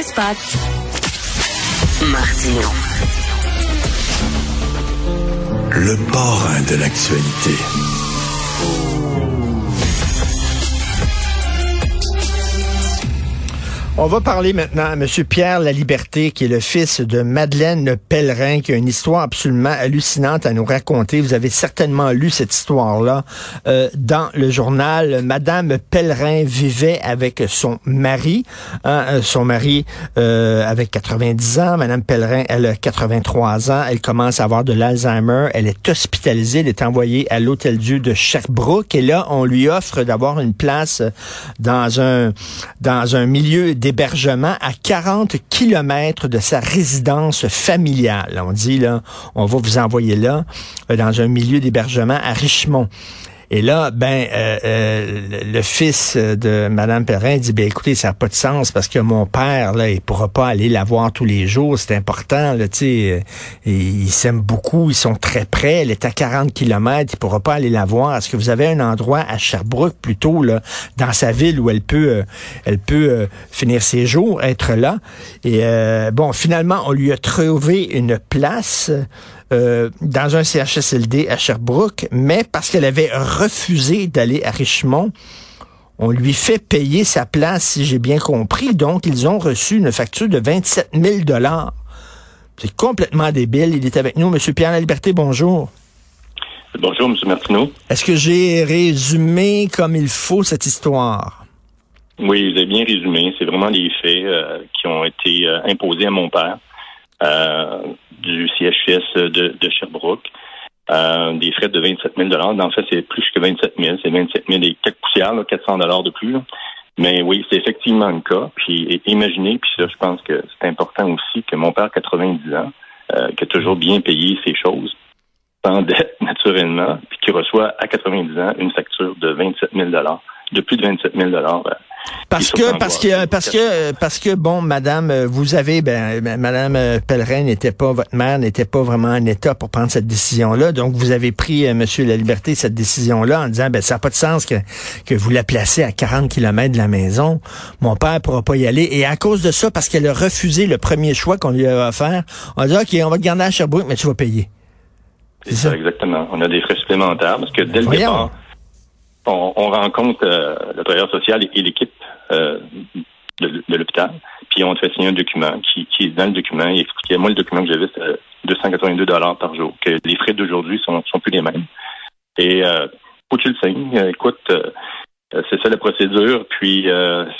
Spot. Martino. Le parrain de l'actualité. On va parler maintenant à M. Pierre Laliberté, qui est le fils de Madeleine Pellerin, qui a une histoire absolument hallucinante à nous raconter. Vous avez certainement lu cette histoire-là euh, dans le journal. Madame Pellerin vivait avec son mari, hein, euh, son mari euh, avec 90 ans. Madame Pellerin, elle a 83 ans. Elle commence à avoir de l'Alzheimer. Elle est hospitalisée. Elle est envoyée à l'Hôtel Dieu de Sherbrooke. Et là, on lui offre d'avoir une place dans un dans un milieu d'hébergement à 40 kilomètres de sa résidence familiale. On dit, là, on va vous envoyer là, euh, dans un milieu d'hébergement à Richmond. Et là, ben, euh, euh, le, fils de Madame Perrin dit, ben écoutez, ça n'a pas de sens parce que mon père, là, il pourra pas aller la voir tous les jours. C'est important, là, tu sais. Ils s'aiment beaucoup, ils sont très près. Elle est à 40 kilomètres, il pourra pas aller la voir. Est-ce que vous avez un endroit à Sherbrooke plutôt, là, dans sa ville où elle peut, elle peut finir ses jours, être là? Et bon, finalement, on lui a trouvé une place. Euh, dans un CHSLD à Sherbrooke, mais parce qu'elle avait refusé d'aller à Richmond, on lui fait payer sa place, si j'ai bien compris. Donc, ils ont reçu une facture de 27 000 dollars. C'est complètement débile. Il est avec nous, M. Pierre Liberté. Bonjour. Bonjour, M. Martineau. Est-ce que j'ai résumé comme il faut cette histoire? Oui, vous avez bien résumé. C'est vraiment les faits euh, qui ont été euh, imposés à mon père. Euh, du CHS de, Sherbrooke. Euh, des frais de 27 000 En fait, c'est plus que 27 000. C'est 27 000 et quelques poussières, 400 de plus. Mais oui, c'est effectivement le cas. Puis imaginez, puis ça, je pense que c'est important aussi que mon père, 90 ans, euh, qui a toujours bien payé ses choses, sans dette naturellement, puis qui reçoit à 90 ans une facture de 27 000 de plus de 27 000 parce que, parce que, parce que, parce que, bon, madame, vous avez, ben, ben madame Pellerin n'était pas, votre mère n'était pas vraiment en état pour prendre cette décision-là. Donc, vous avez pris, euh, monsieur La Liberté, cette décision-là en disant, ben, ça n'a pas de sens que, que vous la placez à 40 kilomètres de la maison. Mon père pourra pas y aller. Et à cause de ça, parce qu'elle a refusé le premier choix qu'on lui a offert, on a dit, OK, on va te garder à Sherbrooke, mais tu vas payer. C'est ça, exactement. On a des frais supplémentaires parce que dès le départ, on, rencontre euh, le travailleur social et, l'équipe euh, de, l'hôpital, puis on te fait signer un document qui, qui dans le document, il expliquait, moi le document que j'avais, c'était 282 dollars par jour, que les frais d'aujourd'hui sont, sont plus les mêmes. Et euh, faut que tu le signes. Écoute, euh, c'est ça la procédure. Puis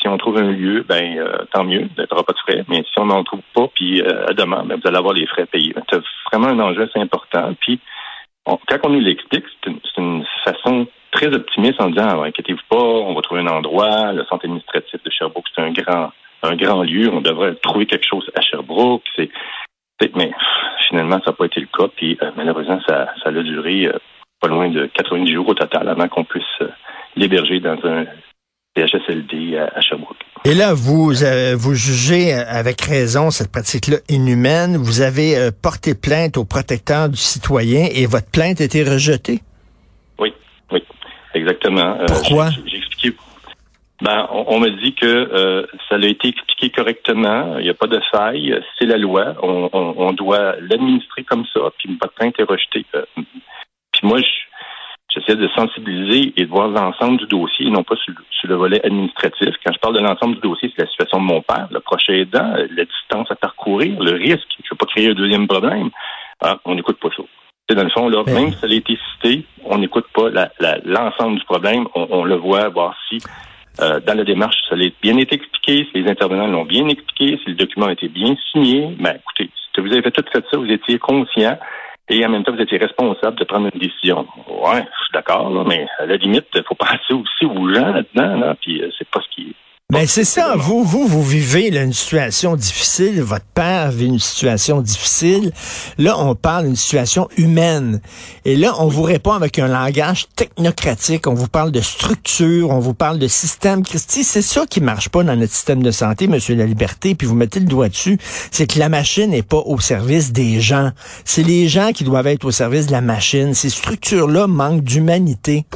si on trouve un lieu, ben tant mieux, tu n'auras pas de frais. Mais si on n'en trouve pas, puis à demain, ben, vous allez avoir les frais payés. C'est vraiment un enjeu assez important. Puis quand on nous l'explique, c'est une, façon très optimiste en disant ah, inquiétez-vous pas, on va trouver un endroit, le centre administratif de Sherbrooke, c'est un grand un grand lieu, on devrait trouver quelque chose à Sherbrooke. C'est, mais finalement, ça n'a pas été le cas. Puis euh, malheureusement, ça, ça a duré euh, pas loin de 90 jours au total avant qu'on puisse euh, l'héberger dans un CHSLD à, Sherbrooke. Et là, vous vous jugez avec raison cette pratique-là inhumaine. Vous avez porté plainte au protecteur du citoyen et votre plainte a été rejetée? Exactement. Euh, Pourquoi? J'ai expliqué. Ben, on, me dit que euh, ça a été expliqué correctement. Il n'y a pas de faille. C'est la loi. On, doit l'administrer comme ça. Puis votre plainte est rejetée. Euh, puis moi, j'essaie de sensibiliser et de voir l'ensemble du dossier, non pas sur, le volet administratif. Quand je parle de l'ensemble du dossier, c'est la situation de mon père, le prochain aidant, la distance à parcourir, le risque. Je ne veux pas créer un deuxième problème. Ah, on n'écoute pas ça dans le fond, là, même si ça a été cité, on n'écoute pas l'ensemble du problème. On, le voit, voir si euh, dans la démarche, ça a bien été expliqué, si les intervenants l'ont bien expliqué, si le document a été bien signé. Ben, écoutez, si vous avez tout fait ça, vous étiez conscient et en même temps, vous étiez responsable de prendre une décision. Ouais, je suis d'accord, mais à la limite, il faut penser aussi aux gens là-dedans, là, puis euh, c'est pas ce qui ben c'est ça. Vous, vous, vous vivez une situation difficile. Votre père vit une situation difficile. Là, on parle d'une situation humaine. Et là, on vous répond avec un langage technocratique. On vous parle de structure. On vous parle de système. Christy, c'est ça qui marche pas dans notre système de santé, Monsieur la Liberté. Puis vous mettez le doigt dessus. C'est que la machine n'est pas au service des gens. C'est les gens qui doivent être au service de la machine. Ces structures-là manquent d'humanité.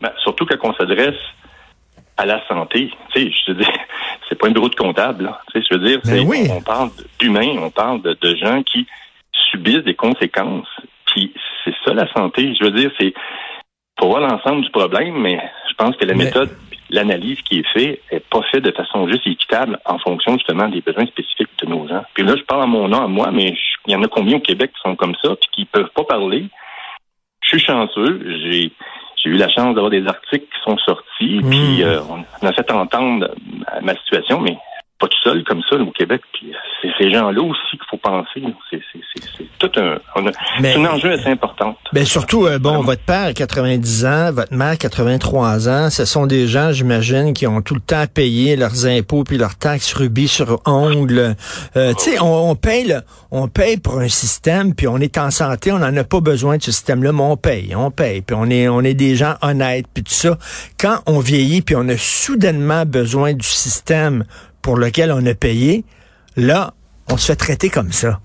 Ben, surtout quand on s'adresse à la santé. Tu sais, je veux dire, c'est pas un bureau de comptable. Là. Tu sais, je veux dire, Ben on, parle d'humains, on parle de, de, gens qui subissent des conséquences. Puis c'est ça la santé. Je veux dire, c'est pour voir l'ensemble du problème, mais je pense que la méthode, l'analyse qui est faite, est pas faite de façon juste équitable en fonction justement des besoins spécifiques de nos gens. Puis là, je parle à mon nom à moi, mais il y en a combien au Québec qui sont comme ça, puis qui peuvent pas parler? Je suis chanceux. J'ai j'ai eu la chance d'avoir des articles qui sont sortis, mmh. puis euh, on a fait entendre ma situation, mais pas tout seul comme ça au Québec. Puis c'est ces gens-là aussi qu'il faut penser. C'est tout un, c'est un enjeu assez important. Mais ben, surtout, euh, bon, votre père a 90 ans, votre mère 83 ans. Ce sont des gens, j'imagine, qui ont tout le temps payé leurs impôts puis leurs taxes rubis sur ongles. Euh, tu sais, on, on, paye, on paye pour un système, puis on est en santé, on n'en a pas besoin de ce système-là, mais on paye, on paye, puis on est, on est des gens honnêtes, puis tout ça. Quand on vieillit, puis on a soudainement besoin du système pour lequel on a payé, là, on se fait traiter comme ça.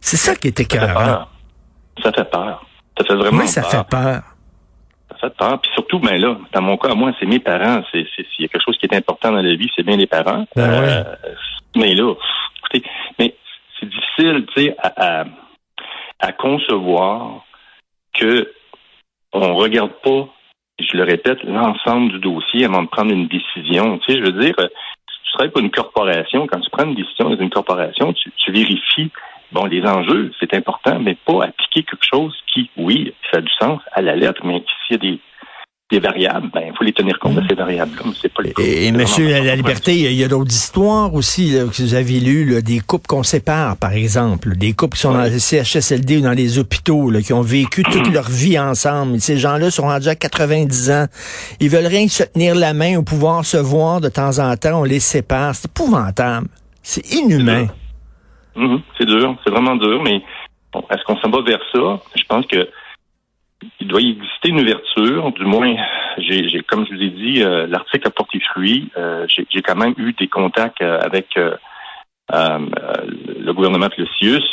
C'est ça qui était écœurant. Ça fait peur. Ça fait vraiment oui, ça fait peur. Ça fait peur. Puis surtout, ben là, dans mon cas, moi, c'est mes parents. C'est, s'il y a quelque chose qui est important dans la vie, c'est bien les parents. Ben euh, Mais là, écoutez, mais c'est difficile, tu sais, à, à, concevoir que on regarde pas, je le répète, l'ensemble du dossier avant de prendre une décision. Tu sais, je veux dire, tu travailles pour une corporation, quand tu prends une décision dans une corporation, tu, vérifies bon, les enjeux, c'est important, mais pas appliquer quelque chose qui, oui, ça a du sens à la lettre, mais s'il y a des, des variables, ben, il faut les tenir compte de ces variables-là, mais c'est pas les Et, et monsieur, la, liberté, il y a, d'autres histoires aussi que vous avez lues, des couples qu'on sépare, par exemple, des couples qui sont dans les CHSLD ou dans les hôpitaux, là, qui ont vécu toute leur vie ensemble. ces gens-là sont rendus à 90 ans. Ils veulent rien que se tenir la main ou pouvoir se voir de temps en temps. On les sépare. C'est épouvantable. C'est inhumain. Mhm. c'est dur, c'est vraiment dur, mais est-ce qu'on s'en va vers ça? Je pense que il doit y exister une ouverture, du moins, j'ai, comme je vous ai dit, euh, l'article a porté fruit. Euh, j'ai, quand même eu des contacts euh, avec le gouvernement Plessius,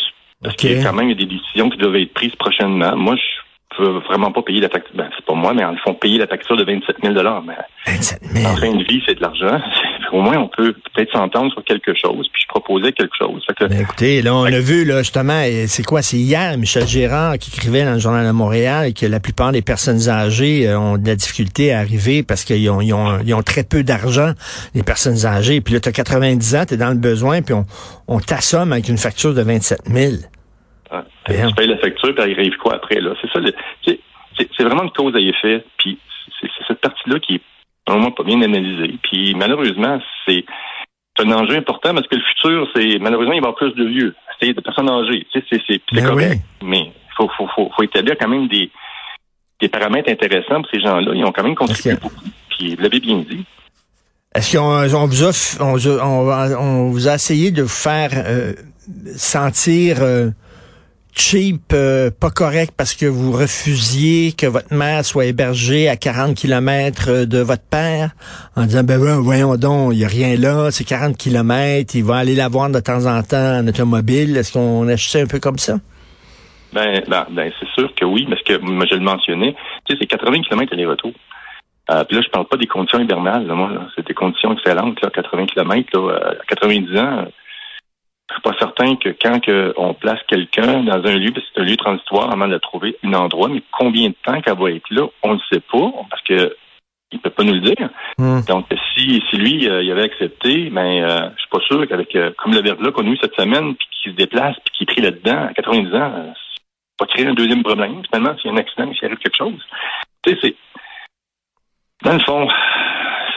parce qu'il y a quand même des décisions qui doivent être prises prochainement. Moi, je peux vraiment pas payer la facture. Ben, c'est pas moi, mais ils font payer la facture de 27 000 mais 27 000. En fin de vie, c'est de l'argent. Au moins, on peut peut-être s'entendre sur quelque chose, puis je proposais quelque chose. Ben, écoutez, là, on a vu, là, justement, c'est quoi? C'est hier, Michel Gérard qui écrivait dans le Journal de Montréal que la plupart des personnes âgées euh, ont de la difficulté à arriver parce qu'ils ont, ils ont, ils ont très peu d'argent, les personnes âgées. Puis là, tu as 90 ans, tu es dans le besoin, puis on, on t'assomme avec une facture de 27 000. Tu payes la facture, puis il arrive quoi après, là? C'est ça, c'est vraiment une cause à effet, puis c'est cette partie-là qui est vraiment pas bien analysée. Puis malheureusement, c'est un enjeu important parce que le futur, c'est malheureusement, il va y avoir plus de vieux, c'est de personnes âgées. C'est ben correct, mais il faut, faut, faut, faut, établir quand même des, des paramètres intéressants pour ces gens-là. Ils ont quand même contribué beaucoup. Puis vous l'avez bien dit. Est-ce qu'on vous a, on, on, vous a essayé de vous faire euh, sentir euh, cheap, euh, pas correct parce que vous refusiez que votre mère soit hébergée à 40 kilomètres euh, de votre père? En disant ben voyons donc, il y a rien là, c'est 40 kilomètres, il va aller la voir de temps en temps en automobile. Est-ce qu'on achetait un peu comme ça? Ben, ben, ben, c'est sûr que oui, parce que moi je le mentionnais, tu sais, c'est 80 kilomètres aller-retour. Euh, puis là, je parle pas des conditions hivernales, moi, c'est des conditions excellentes, là, 80 kilomètres, là, à 90 ans, je suis pas certain que quand que on place quelqu'un dans un lieu, c'est un lieu transitoire avant de trouver un endroit, mais combien de temps qu'elle va être là, on ne sait pas, parce que il peut pas nous le dire. Hmm. Donc, si, si lui, euh, il avait accepté, ben, euh, je suis pas sûr qu'avec, euh, comme le verre-là qu'on a eu cette semaine, puis qu'il se déplace, puis qu'il est pris là-dedans à 90 ans, euh, pas créer un deuxième problème, finalement, s'il y a un accident, s'il arrive quelque chose. Tu sais, c'est, dans le fond,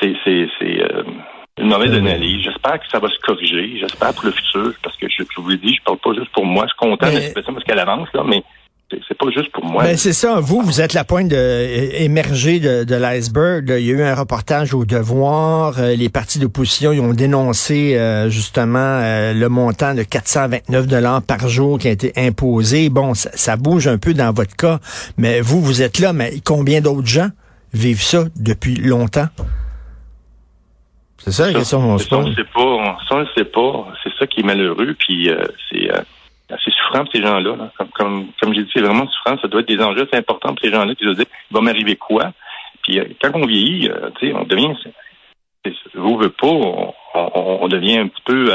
c'est, c'est, c'est, une mauvaise analyse. J'espère que ça va se corriger. J'espère pour le futur, parce que je, vous l'ai dit, je parle pas juste pour moi. Je suis content de la situation parce qu'elle avance, là, mais c'est pas juste pour moi. Ben c'est ça. Vous, vous êtes la pointe de, émergée de, de l'iceberg. Il y a eu un reportage au Devoir. Euh, les partis d'opposition ils ont dénoncé euh, justement euh, le montant de 429 dollars par jour qui a été imposé. Bon, ça, ça, bouge un peu dans votre cas, mais vous, vous êtes là. Mais combien d'autres gens vivent ça depuis longtemps? C'est ça la question qu'on se pose. Ça, on ne sait pas. Ça, on ne sait pas. C'est ça qui est malheureux. Puis euh, c'est euh, assez souffrant pour ces gens-là. Comme, comme, comme j'ai dit, c'est vraiment souffrant. Ça doit être des enjeux assez importants pour ces gens-là. Puis je veux dire, il va m'arriver quoi? Puis euh, quand on vieillit, tu sais, on devient vous veut pas, on, devient un petit peu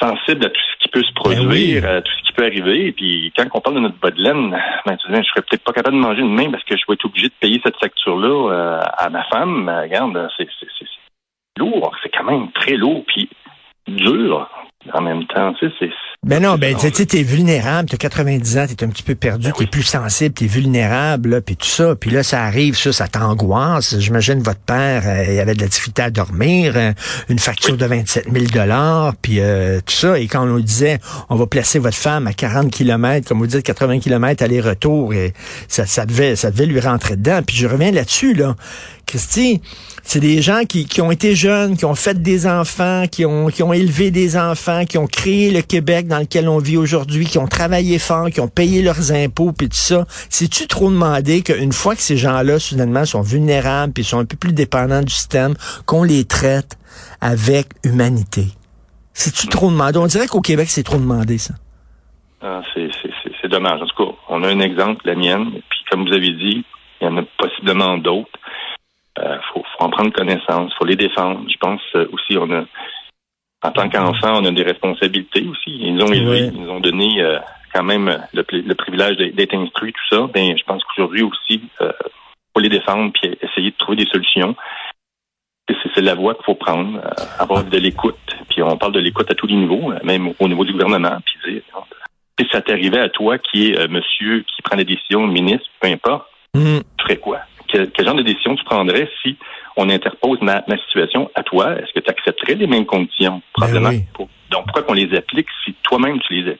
sensible à tout ce qui peut se ben produire, à tout ce qui peut arriver. Et puis quand on parle de notre bas de laine, ben, tu dis, je serais peut-être pas capable de manger demain parce que je vais être obligé de payer cette facture-là euh, à ma femme. regarde, c'est lourd, c'est quand même très lourd, puis dur en même temps. Tu sais, c'est ben non, ben tu sais, t'es vulnérable, t'as 90 ans, t'es un petit peu perdu, ben t'es plus sensible, t'es vulnérable, puis tout ça, puis là ça arrive, ça, ça t'angoisse. J'imagine votre père, euh, il avait de la difficulté à dormir, euh, une facture de 27 000 dollars, puis euh, tout ça. Et quand on nous disait, on va placer votre femme à 40 km, comme vous dites, 80 km aller-retour, et ça, ça devait, ça devait lui rentrer dedans. Puis je reviens là-dessus, là, Christy, c'est des gens qui, qui ont été jeunes, qui ont fait des enfants, qui ont, qui ont élevé des enfants, qui ont créé le Québec dans lequel on vit aujourd'hui, qui ont travaillé fort, qui ont payé leurs impôts, puis tout ça. C'est-tu trop demandé qu'une fois que ces gens-là, soudainement, sont vulnérables, puis sont un peu plus dépendants du système, qu'on les traite avec humanité? C'est-tu trop demandé? On dirait qu'au Québec, c'est trop demandé, ça. Ah, c'est dommage. En tout cas, on a un exemple, la mienne, puis comme vous avez dit, il y en a possiblement d'autres. Il euh, faut, en prendre connaissance, faut les défendre. Je pense euh, aussi, on a en tant qu'enfant, on a des responsabilités aussi. Ils nous ont élevés, ils nous ont donné euh, quand même le, privilège d'être instruits, tout ça. Ben, je pense qu'aujourd'hui aussi, euh, faut les défendre puis essayer de trouver des solutions. C'est la voie qu'il faut prendre, euh, avoir de l'écoute. Puis on parle de l'écoute à tous les niveaux, même au niveau du gouvernement. Puis dire, si ça t'arrivait à toi, qui est monsieur qui prend les décisions, ministre, peu importe, mm. tu ferais quoi? Quel, quel, genre de décision tu prendrais si on interpose ma, situation à toi, est-ce que tu accepterais les mêmes conditions? Ben Probablement. Donc, pourquoi qu'on les applique si toi-même tu les,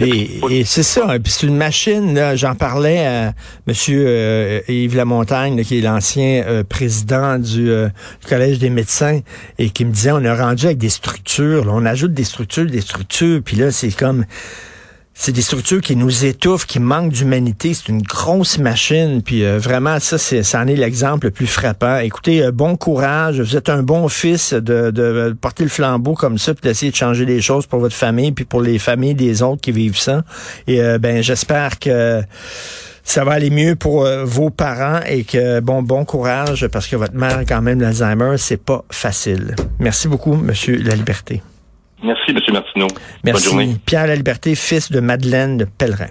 et, c'est ça. Et puis c'est une machine. J'en parlais à Monsieur euh, Yves Lamontagne, qui est l'ancien euh, président du, euh, collège des médecins, et qui me disait on a rendu avec des structures. on ajoute des structures, des structures. Puis là, c'est comme c'est des structures qui nous étouffent, qui manquent d'humanité. C'est une grosse machine. Puis euh, vraiment, ça, c'est, ça en est l'exemple le plus frappant. Écoutez, euh, bon courage. Vous êtes un bon fils de, de porter le flambeau comme ça, puis d'essayer de changer les choses pour votre famille, puis pour les familles des autres qui vivent ça. Et euh, ben, j'espère que ça va aller mieux pour vos parents et que bon bon courage parce que votre mère quand même l'Alzheimer c'est pas facile. Merci beaucoup monsieur La Liberté. Merci, M. Martineau. Merci. Bonne journée. Pierre La Liberté, fils de Madeleine de Pellerin.